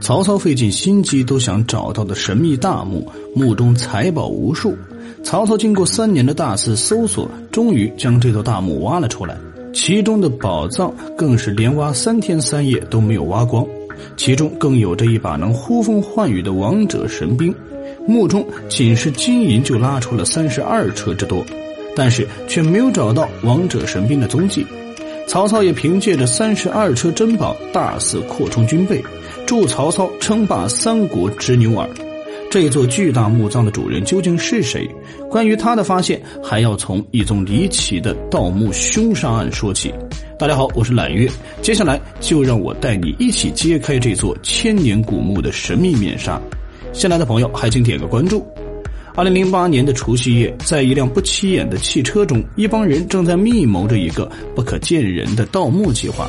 曹操费尽心机都想找到的神秘大墓，墓中财宝无数。曹操经过三年的大肆搜索，终于将这座大墓挖了出来。其中的宝藏更是连挖三天三夜都没有挖光，其中更有着一把能呼风唤雨的王者神兵。墓中仅是金银就拉出了三十二车之多，但是却没有找到王者神兵的踪迹。曹操也凭借着三十二车珍宝大肆扩充军备，助曹操称霸三国之牛耳。这座巨大墓葬的主人究竟是谁？关于他的发现，还要从一宗离奇的盗墓凶杀案说起。大家好，我是揽月，接下来就让我带你一起揭开这座千年古墓的神秘面纱。新来的朋友还请点个关注。二零零八年的除夕夜，在一辆不起眼的汽车中，一帮人正在密谋着一个不可见人的盗墓计划。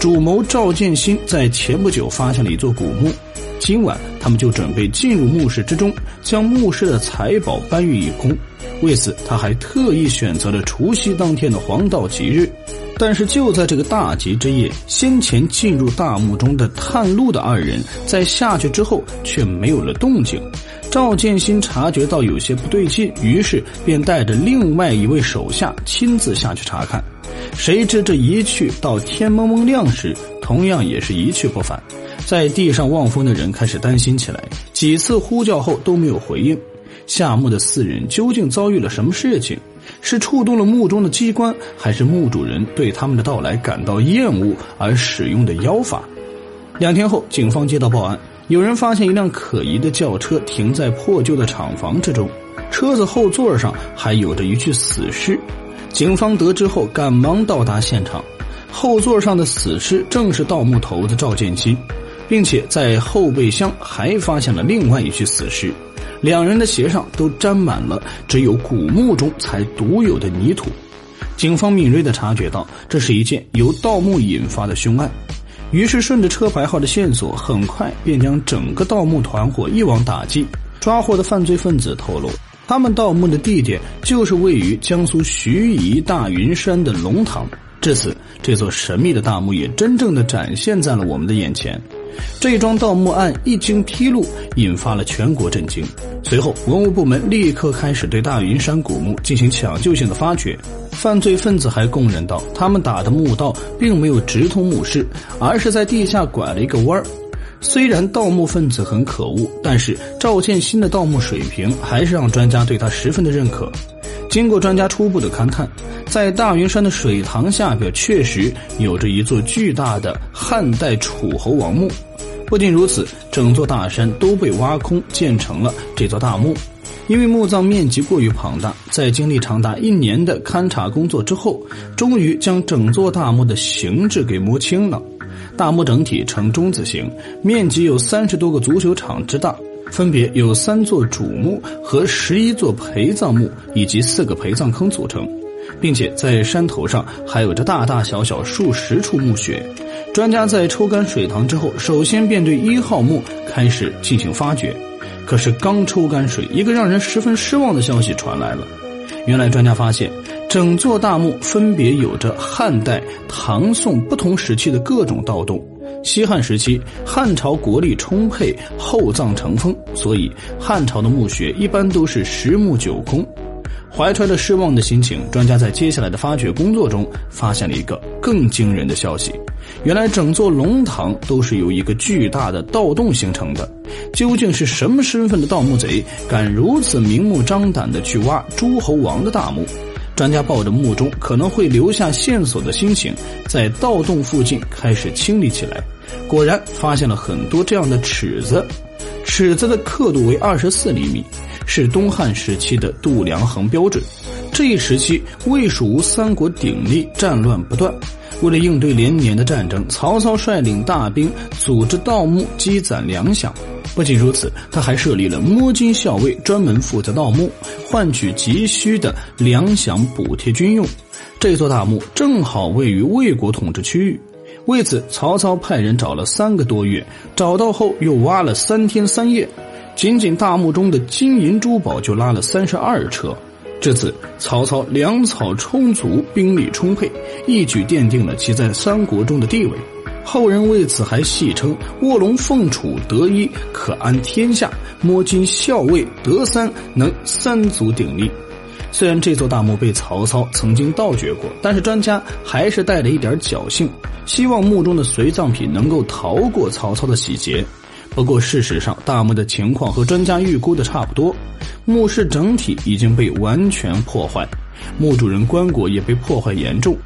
主谋赵建新在前不久发现了一座古墓，今晚他们就准备进入墓室之中，将墓室的财宝搬运一空。为此，他还特意选择了除夕当天的黄道吉日。但是就在这个大吉之夜，先前进入大墓中的探路的二人，在下去之后却没有了动静。赵建新察觉到有些不对劲，于是便带着另外一位手下亲自下去查看。谁知这一去到天蒙蒙亮时，同样也是一去不返。在地上望风的人开始担心起来，几次呼叫后都没有回应。下墓的四人究竟遭遇了什么事情？是触动了墓中的机关，还是墓主人对他们的到来感到厌恶而使用的妖法？两天后，警方接到报案。有人发现一辆可疑的轿车停在破旧的厂房之中，车子后座上还有着一具死尸。警方得知后，赶忙到达现场。后座上的死尸正是盗墓头子赵建新，并且在后备箱还发现了另外一具死尸。两人的鞋上都沾满了只有古墓中才独有的泥土。警方敏锐地察觉到，这是一件由盗墓引发的凶案。于是，顺着车牌号的线索，很快便将整个盗墓团伙一网打尽。抓获的犯罪分子透露，他们盗墓的地点就是位于江苏盱眙大云山的龙塘。至此，这座神秘的大墓也真正的展现在了我们的眼前。这桩盗墓案一经披露，引发了全国震惊。随后，文物部门立刻开始对大云山古墓进行抢救性的发掘。犯罪分子还供认道，他们打的墓道并没有直通墓室，而是在地下拐了一个弯儿。虽然盗墓分子很可恶，但是赵建新的盗墓水平还是让专家对他十分的认可。经过专家初步的勘探，在大云山的水塘下边确实有着一座巨大的汉代楚侯王墓。不仅如此，整座大山都被挖空建成了这座大墓。因为墓葬面积过于庞大，在经历长达一年的勘察工作之后，终于将整座大墓的形制给摸清了。大墓整体呈中字形，面积有三十多个足球场之大。分别有三座主墓和十一座陪葬墓以及四个陪葬坑组成，并且在山头上还有着大大小小数十处墓穴。专家在抽干水塘之后，首先便对一号墓开始进行发掘。可是刚抽干水，一个让人十分失望的消息传来了。原来专家发现，整座大墓分别有着汉代、唐宋不同时期的各种盗洞。西汉时期，汉朝国力充沛，厚葬成风，所以汉朝的墓穴一般都是十墓九空。怀揣着失望的心情，专家在接下来的发掘工作中发现了一个更惊人的消息：原来整座龙塘都是由一个巨大的盗洞形成的。究竟是什么身份的盗墓贼，敢如此明目张胆地去挖诸侯王的大墓？专家抱着墓中可能会留下线索的心情，在盗洞附近开始清理起来。果然发现了很多这样的尺子，尺子的刻度为二十四厘米，是东汉时期的度量衡标准。这一时期，魏蜀吴三国鼎立，战乱不断。为了应对连年的战争，曹操率领大兵组织盗墓，积攒粮饷。不仅如此，他还设立了摸金校尉，专门负责盗墓，换取急需的粮饷补贴军用。这座大墓正好位于魏国统治区域，为此，曹操派人找了三个多月，找到后又挖了三天三夜，仅仅大墓中的金银珠宝就拉了三十二车。至此，曹操粮草充足，兵力充沛，一举奠定了其在三国中的地位。后人为此还戏称“卧龙凤雏得一可安天下，摸金校尉得三能三足鼎立”。虽然这座大墓被曹操曾经盗掘过，但是专家还是带着一点侥幸，希望墓中的随葬品能够逃过曹操的洗劫。不过，事实上大墓的情况和专家预估的差不多，墓室整体已经被完全破坏，墓主人棺椁也被破坏严重。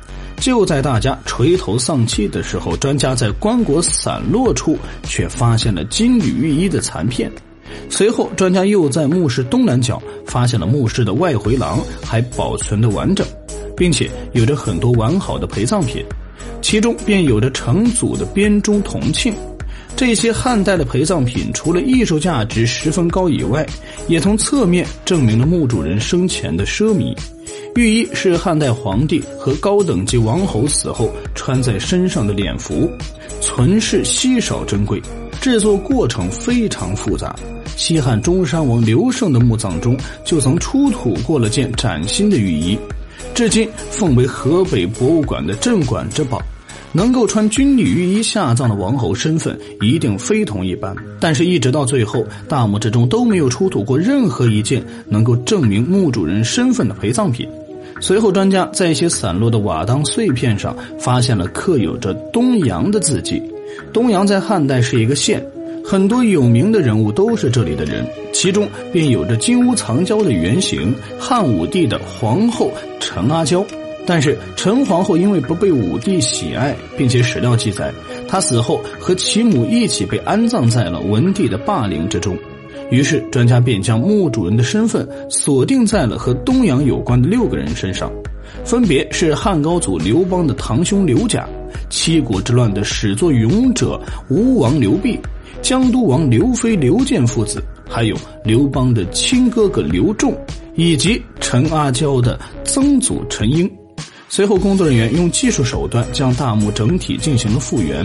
就在大家垂头丧气的时候，专家在棺椁散落处却发现了金缕玉衣的残片。随后，专家又在墓室东南角发现了墓室的外回廊还保存的完整，并且有着很多完好的陪葬品，其中便有着成组的编钟铜磬。这些汉代的陪葬品除了艺术价值十分高以外，也从侧面证明了墓主人生前的奢靡。玉衣是汉代皇帝和高等级王侯死后穿在身上的脸服，存世稀少珍贵，制作过程非常复杂。西汉中山王刘胜的墓葬中就曾出土过了件崭新的玉衣，至今奉为河北博物馆的镇馆之宝。能够穿军礼御衣下葬的王侯身份一定非同一般，但是，一直到最后，大墓之中都没有出土过任何一件能够证明墓主人身份的陪葬品。随后，专家在一些散落的瓦当碎片上发现了刻有着东阳的字迹。东阳在汉代是一个县，很多有名的人物都是这里的人，其中便有着金屋藏娇的原型汉武帝的皇后陈阿娇。但是陈皇后因为不被武帝喜爱，并且史料记载，她死后和其母一起被安葬在了文帝的霸陵之中。于是专家便将墓主人的身份锁定在了和东阳有关的六个人身上，分别是汉高祖刘邦的堂兄刘贾、七国之乱的始作俑者吴王刘濞、江都王刘飞、刘建父子，还有刘邦的亲哥哥刘仲，以及陈阿娇的曾祖陈婴。随后，工作人员用技术手段将大墓整体进行了复原，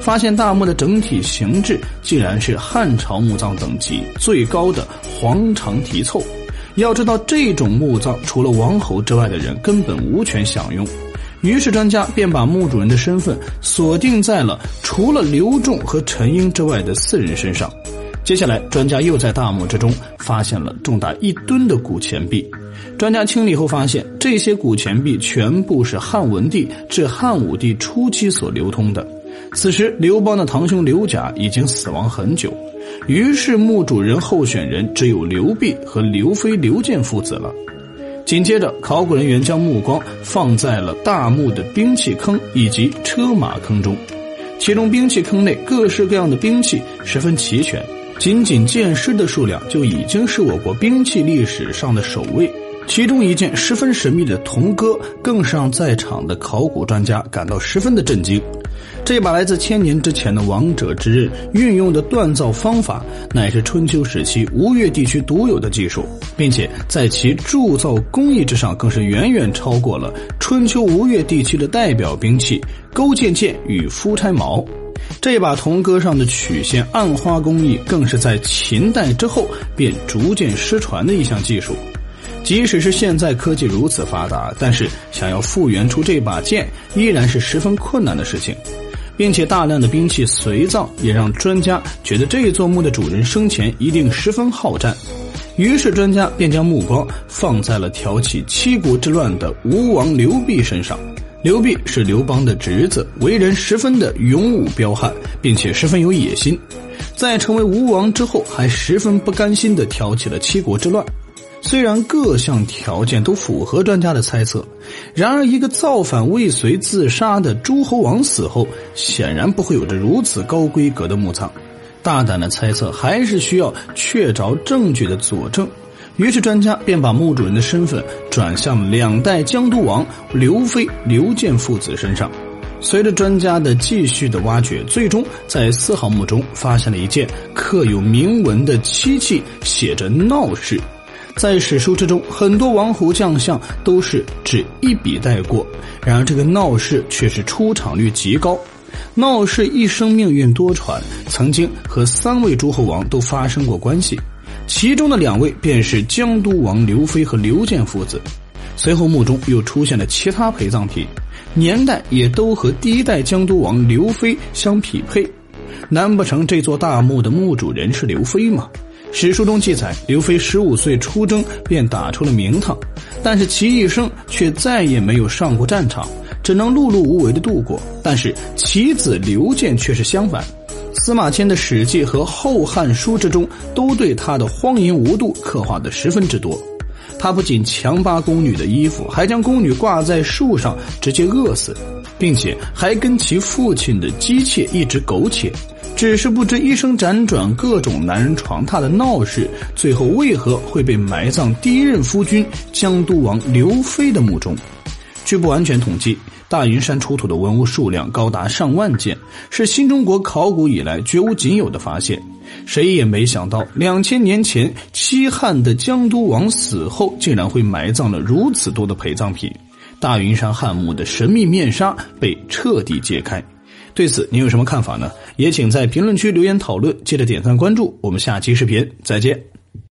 发现大墓的整体形制竟然是汉朝墓葬等级最高的皇长题凑。要知道，这种墓葬除了王侯之外的人根本无权享用。于是，专家便把墓主人的身份锁定在了除了刘仲和陈英之外的四人身上。接下来，专家又在大墓之中发现了重达一吨的古钱币。专家清理后发现，这些古钱币全部是汉文帝至汉武帝初期所流通的。此时，刘邦的堂兄刘贾已经死亡很久，于是墓主人候选人只有刘濞和刘飞、刘建父子了。紧接着，考古人员将目光放在了大墓的兵器坑以及车马坑中，其中兵器坑内各式各样的兵器十分齐全。仅仅剑师的数量就已经是我国兵器历史上的首位，其中一件十分神秘的铜戈，更是让在场的考古专家感到十分的震惊。这把来自千年之前的王者之刃，运用的锻造方法乃是春秋时期吴越地区独有的技术，并且在其铸造工艺之上，更是远远超过了春秋吴越地区的代表兵器勾践剑与夫差矛。这把铜戈上的曲线暗花工艺，更是在秦代之后便逐渐失传的一项技术。即使是现在科技如此发达，但是想要复原出这把剑，依然是十分困难的事情。并且大量的兵器随葬，也让专家觉得这一座墓的主人生前一定十分好战。于是专家便将目光放在了挑起七国之乱的吴王刘濞身上。刘濞是刘邦的侄子，为人十分的勇武彪悍，并且十分有野心。在成为吴王之后，还十分不甘心的挑起了七国之乱。虽然各项条件都符合专家的猜测，然而一个造反未遂自杀的诸侯王死后，显然不会有着如此高规格的墓葬。大胆的猜测还是需要确凿证据的佐证。于是，专家便把墓主人的身份转向两代江都王刘飞、刘建父子身上。随着专家的继续的挖掘，最终在四号墓中发现了一件刻有铭文的漆器，写着“闹氏”。在史书之中，很多王侯将相都是只一笔带过，然而这个闹氏却是出场率极高。闹氏一生命运多舛，曾经和三位诸侯王都发生过关系。其中的两位便是江都王刘飞和刘建父子。随后墓中又出现了其他陪葬品，年代也都和第一代江都王刘飞相匹配。难不成这座大墓的墓主人是刘飞吗？史书中记载，刘飞十五岁出征便打出了名堂，但是其一生却再也没有上过战场，只能碌碌无为的度过。但是其子刘建却是相反，司马迁的《史记》和《后汉书》之中都对他的荒淫无度刻画的十分之多。他不仅强扒宫女的衣服，还将宫女挂在树上直接饿死，并且还跟其父亲的姬妾一直苟且。只是不知一生辗转各种男人床榻的闹事，最后为何会被埋葬第一任夫君江都王刘飞的墓中？据不完全统计，大云山出土的文物数量高达上万件，是新中国考古以来绝无仅有的发现。谁也没想到，两千年前西汉的江都王死后，竟然会埋葬了如此多的陪葬品。大云山汉墓的神秘面纱被彻底揭开。对此，您有什么看法呢？也请在评论区留言讨论。记得点赞关注，我们下期视频再见。